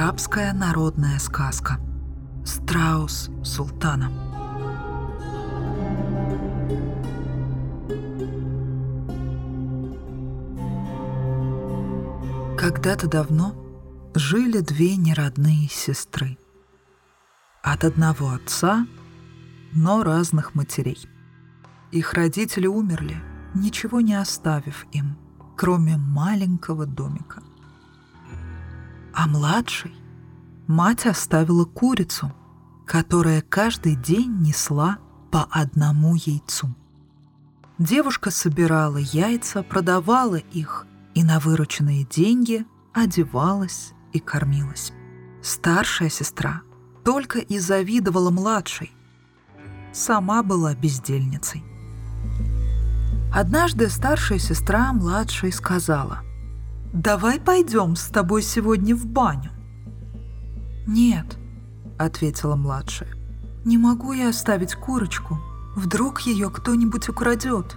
Арабская народная сказка. Страус султана. Когда-то давно жили две неродные сестры. От одного отца, но разных матерей. Их родители умерли, ничего не оставив им, кроме маленького домика. А младшей мать оставила курицу, которая каждый день несла по одному яйцу. Девушка собирала яйца, продавала их и на вырученные деньги одевалась и кормилась. Старшая сестра только и завидовала младшей. Сама была бездельницей. Однажды старшая сестра младшей сказала, «Давай пойдем с тобой сегодня в баню». «Нет», — ответила младшая, «не могу я оставить курочку. Вдруг ее кто-нибудь украдет».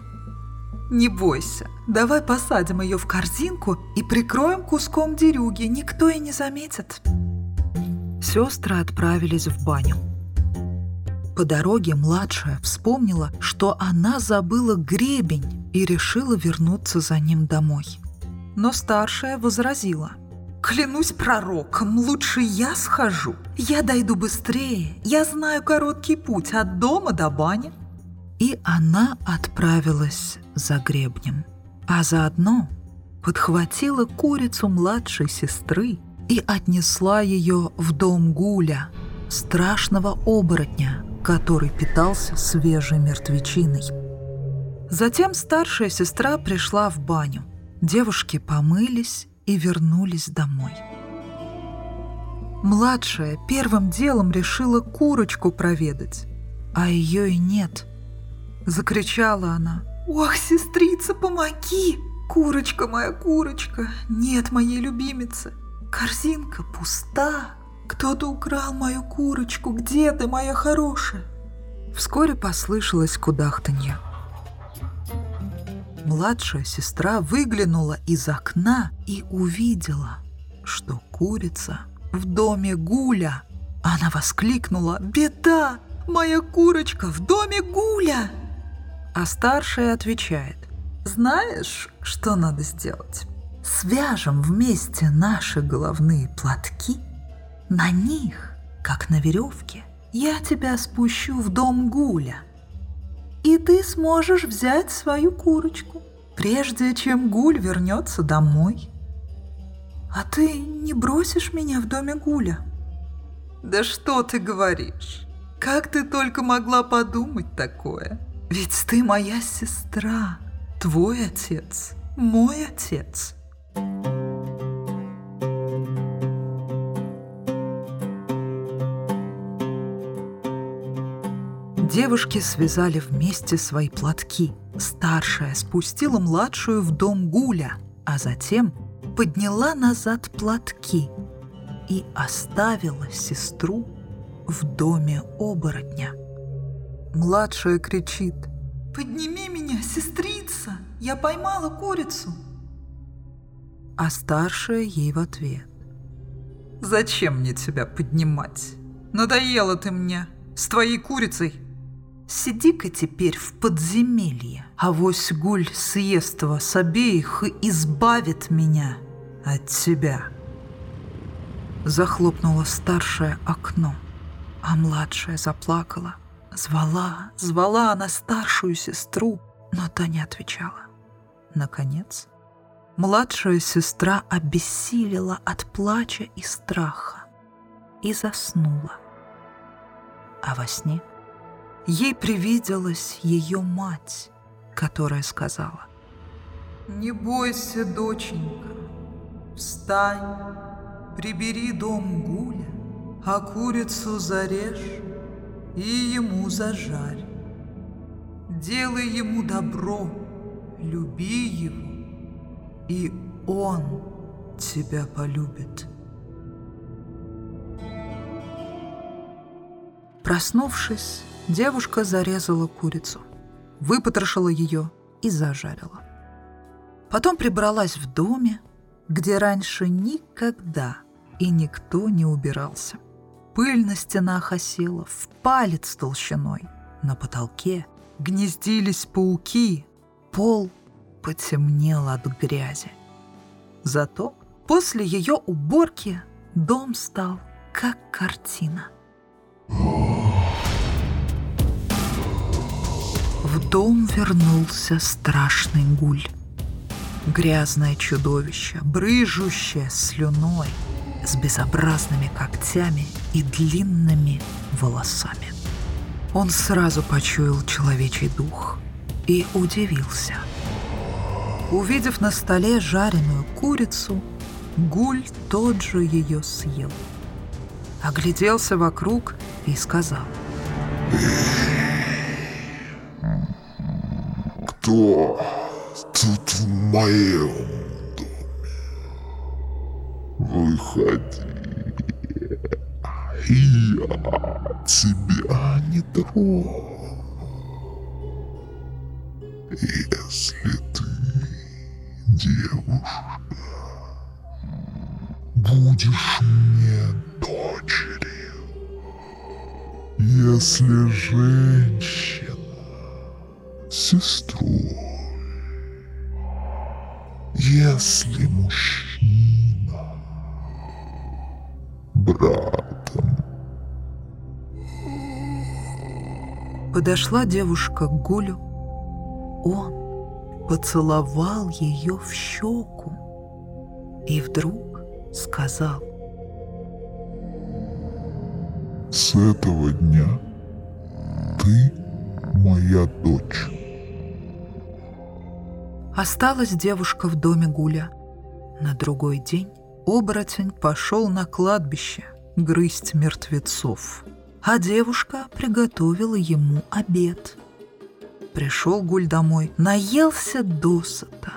«Не бойся, давай посадим ее в корзинку и прикроем куском дерюги, никто и не заметит». Сестры отправились в баню. По дороге младшая вспомнила, что она забыла гребень и решила вернуться за ним домой. Но старшая возразила. «Клянусь пророком, лучше я схожу. Я дойду быстрее. Я знаю короткий путь от дома до бани». И она отправилась за гребнем, а заодно подхватила курицу младшей сестры и отнесла ее в дом Гуля, страшного оборотня, который питался свежей мертвечиной. Затем старшая сестра пришла в баню. Девушки помылись и вернулись домой. Младшая первым делом решила курочку проведать, а ее и нет. Закричала она. «Ох, сестрица, помоги! Курочка моя, курочка! Нет моей любимицы! Корзинка пуста!» Кто-то украл мою курочку. Где ты, моя хорошая? Вскоре послышалось кудахтанье. Младшая сестра выглянула из окна и увидела, что курица в доме Гуля. Она воскликнула «Беда! Моя курочка в доме Гуля!» А старшая отвечает «Знаешь, что надо сделать? Свяжем вместе наши головные платки – на них, как на веревке, я тебя спущу в дом Гуля. И ты сможешь взять свою курочку, прежде чем Гуль вернется домой. А ты не бросишь меня в доме Гуля? Да что ты говоришь? Как ты только могла подумать такое? Ведь ты моя сестра, твой отец, мой отец. Девушки связали вместе свои платки. Старшая спустила младшую в дом Гуля, а затем подняла назад платки и оставила сестру в доме оборотня. Младшая кричит «Подними меня, сестрица! Я поймала курицу!» А старшая ей в ответ «Зачем мне тебя поднимать? Надоела ты мне с твоей курицей!» Сиди-ка теперь в подземелье, а вось гуль съест вас обеих и избавит меня от тебя. Захлопнула старшее окно, а младшая заплакала. Звала, звала она старшую сестру, но та не отвечала. Наконец, младшая сестра обессилила от плача и страха и заснула. А во сне – Ей привиделась ее мать, которая сказала, «Не бойся, доченька, встань, прибери дом Гуля, а курицу зарежь и ему зажарь. Делай ему добро, люби его, и он тебя полюбит». Проснувшись, Девушка зарезала курицу, выпотрошила ее и зажарила. Потом прибралась в доме, где раньше никогда и никто не убирался. Пыль на стенах осела в палец толщиной. На потолке гнездились пауки, пол потемнел от грязи. Зато после ее уборки дом стал как картина. В дом вернулся страшный гуль. Грязное чудовище, брыжущее слюной, с безобразными когтями и длинными волосами. Он сразу почуял человечий дух и удивился. Увидев на столе жареную курицу, Гуль тот же ее съел. Огляделся вокруг и сказал. Кто тут в моем доме? Выходи. Я тебя не трону. Если ты девушка, будешь мне дочерью. Если женщина, сестрой. Если мужчина, братом. Подошла девушка к Гулю. Он поцеловал ее в щеку и вдруг сказал. С этого дня ты моя дочь. Осталась девушка в доме Гуля. На другой день оборотень пошел на кладбище грызть мертвецов, а девушка приготовила ему обед. Пришел Гуль домой, наелся досыта.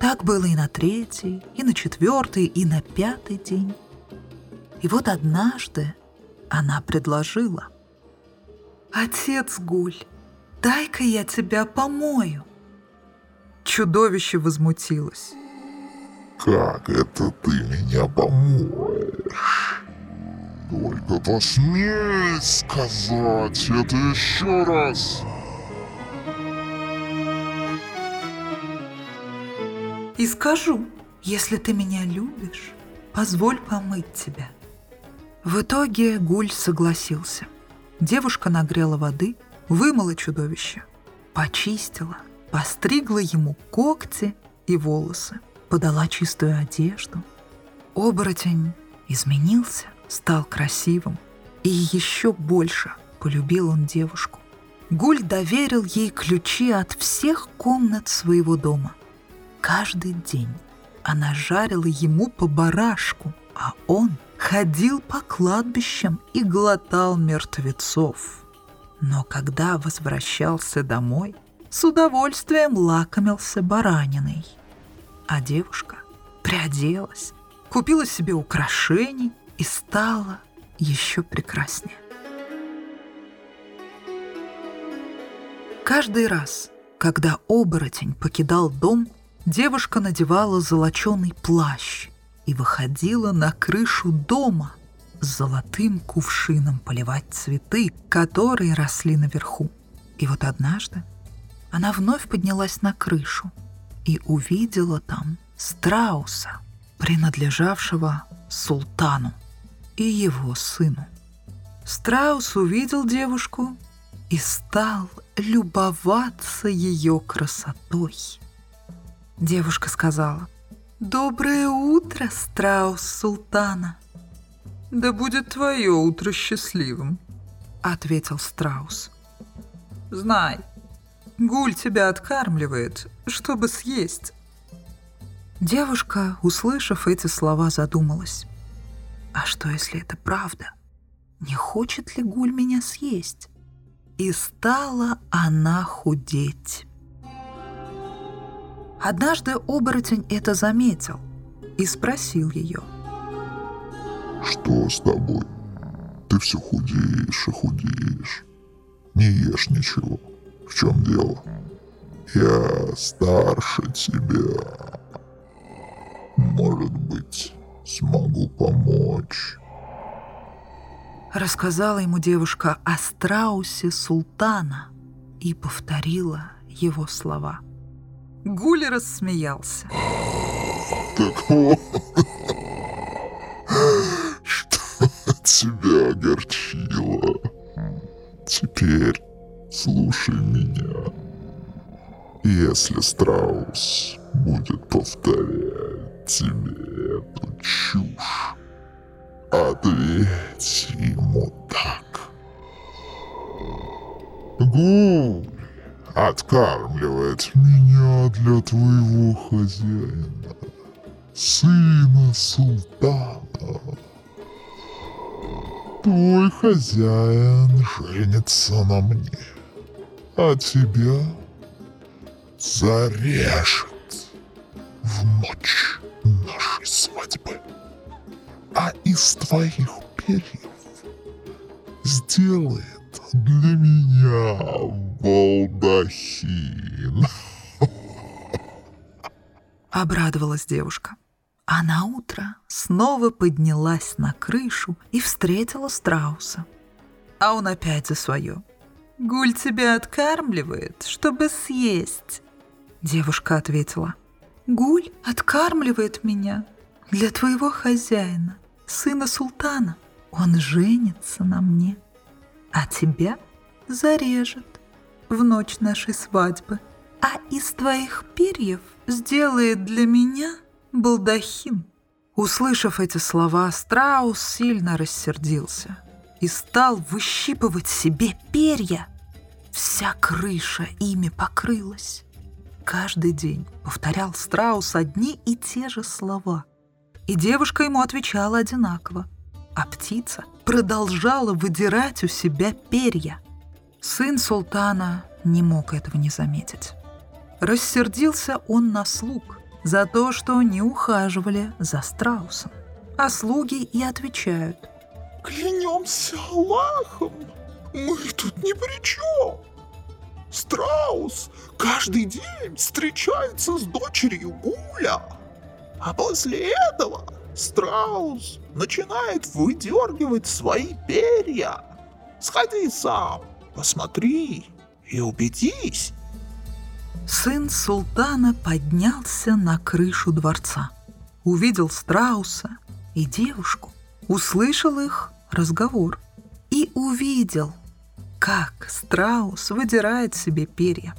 Так было и на третий, и на четвертый, и на пятый день. И вот однажды она предложила. «Отец Гуль, дай-ка я тебя помою». Чудовище возмутилось. Как это ты меня помоешь? Только посмей сказать это еще раз. И скажу, если ты меня любишь, позволь помыть тебя. В итоге Гуль согласился. Девушка нагрела воды, вымыла чудовище, почистила, постригла ему когти и волосы, подала чистую одежду. Оборотень изменился, стал красивым, и еще больше полюбил он девушку. Гуль доверил ей ключи от всех комнат своего дома. Каждый день она жарила ему по барашку, а он ходил по кладбищам и глотал мертвецов. Но когда возвращался домой, с удовольствием лакомился бараниной. А девушка приоделась, купила себе украшений и стала еще прекраснее. Каждый раз, когда оборотень покидал дом, девушка надевала золоченый плащ и выходила на крышу дома с золотым кувшином поливать цветы, которые росли наверху. И вот однажды она вновь поднялась на крышу и увидела там страуса, принадлежавшего султану и его сыну. Страус увидел девушку и стал любоваться ее красотой. Девушка сказала, «Доброе утро, страус султана!» «Да будет твое утро счастливым», — ответил страус. «Знай, гуль тебя откармливает, чтобы съесть». Девушка, услышав эти слова, задумалась. «А что, если это правда? Не хочет ли гуль меня съесть?» И стала она худеть. Однажды оборотень это заметил и спросил ее. Что с тобой? Ты все худеешь и худеешь. Не ешь ничего. В чем дело? Я старше тебя. Может быть, смогу помочь. Рассказала ему девушка о страусе султана и повторила его слова. Гуль рассмеялся. Так вот, что тебя огорчило. Теперь слушай меня. Если страус будет повторять тебе эту чушь, ответь ему так. Гуль откармливает меня для твоего хозяина, сына султана. Твой хозяин женится на мне, а тебя зарежет в ночь нашей свадьбы. А из твоих перьев сделает для меня балдахин. Обрадовалась девушка. А на утро снова поднялась на крышу и встретила страуса. А он опять за свое. «Гуль тебя откармливает, чтобы съесть». Девушка ответила. «Гуль откармливает меня для твоего хозяина, сына султана. Он женится на мне, а тебя зарежет в ночь нашей свадьбы, а из твоих перьев сделает для меня балдахин». Услышав эти слова, страус сильно рассердился и стал выщипывать себе перья. Вся крыша ими покрылась. Каждый день повторял страус одни и те же слова. И девушка ему отвечала одинаково, а птица продолжала выдирать у себя перья. Сын султана не мог этого не заметить. Рассердился он на слуг за то, что не ухаживали за страусом. А слуги и отвечают. Клянемся Аллахом, мы тут ни при чем. Страус каждый день встречается с дочерью Гуля. А после этого страус начинает выдергивать свои перья. Сходи сам, посмотри и убедись. Сын султана поднялся на крышу дворца, увидел страуса и девушку, услышал их разговор и увидел, как страус выдирает себе перья.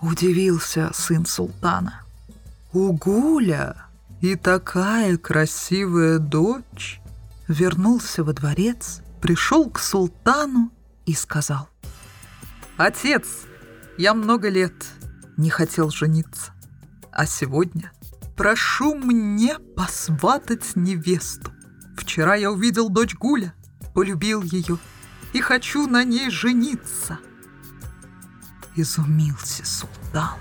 Удивился сын султана. У Гуля и такая красивая дочь. Вернулся во дворец, пришел к султану и сказал. Отец, я много лет не хотел жениться, а сегодня прошу мне посватать невесту. Вчера я увидел дочь Гуля, полюбил ее и хочу на ней жениться. Изумился султан.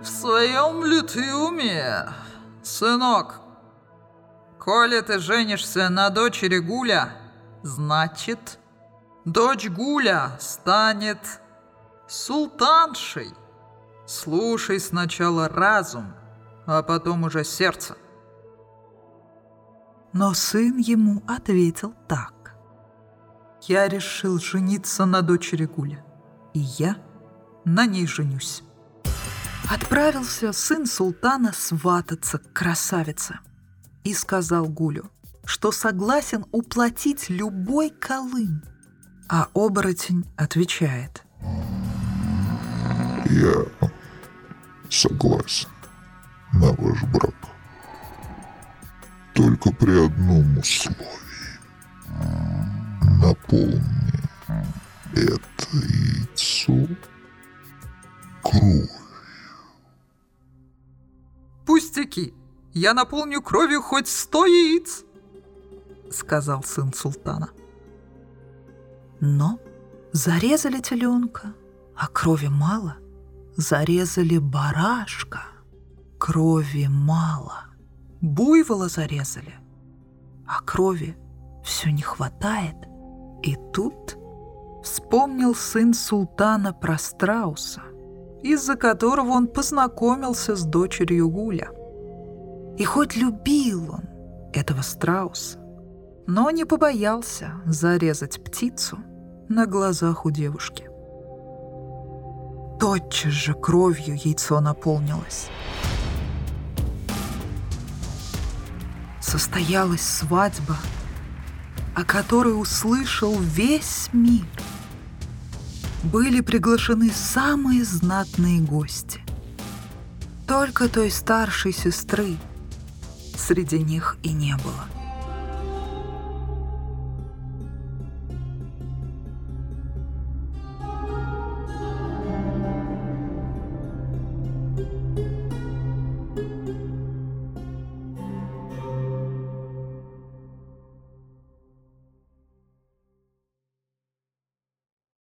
В своем ли ты уме, сынок? Коли ты женишься на дочери Гуля, значит, дочь Гуля станет султаншей. Слушай сначала разум, а потом уже сердце. Но сын ему ответил так. Я решил жениться на дочери Гуля, и я на ней женюсь. Отправился сын султана свататься к красавице и сказал Гулю, что согласен уплатить любой колым. А оборотень отвечает. Я согласен на ваш брак. Только при одном условии. Наполни это яйцо кровью. «Пустяки! Я наполню кровью хоть сто яиц!» — сказал сын султана. Но зарезали теленка, а крови мало. Зарезали барашка, крови мало. Буйвола зарезали, а крови все не хватает. И тут вспомнил сын султана про страуса из-за которого он познакомился с дочерью Гуля. И хоть любил он этого страуса, но не побоялся зарезать птицу на глазах у девушки. Тотчас же кровью яйцо наполнилось. Состоялась свадьба, о которой услышал весь мир. Были приглашены самые знатные гости. Только той старшей сестры среди них и не было.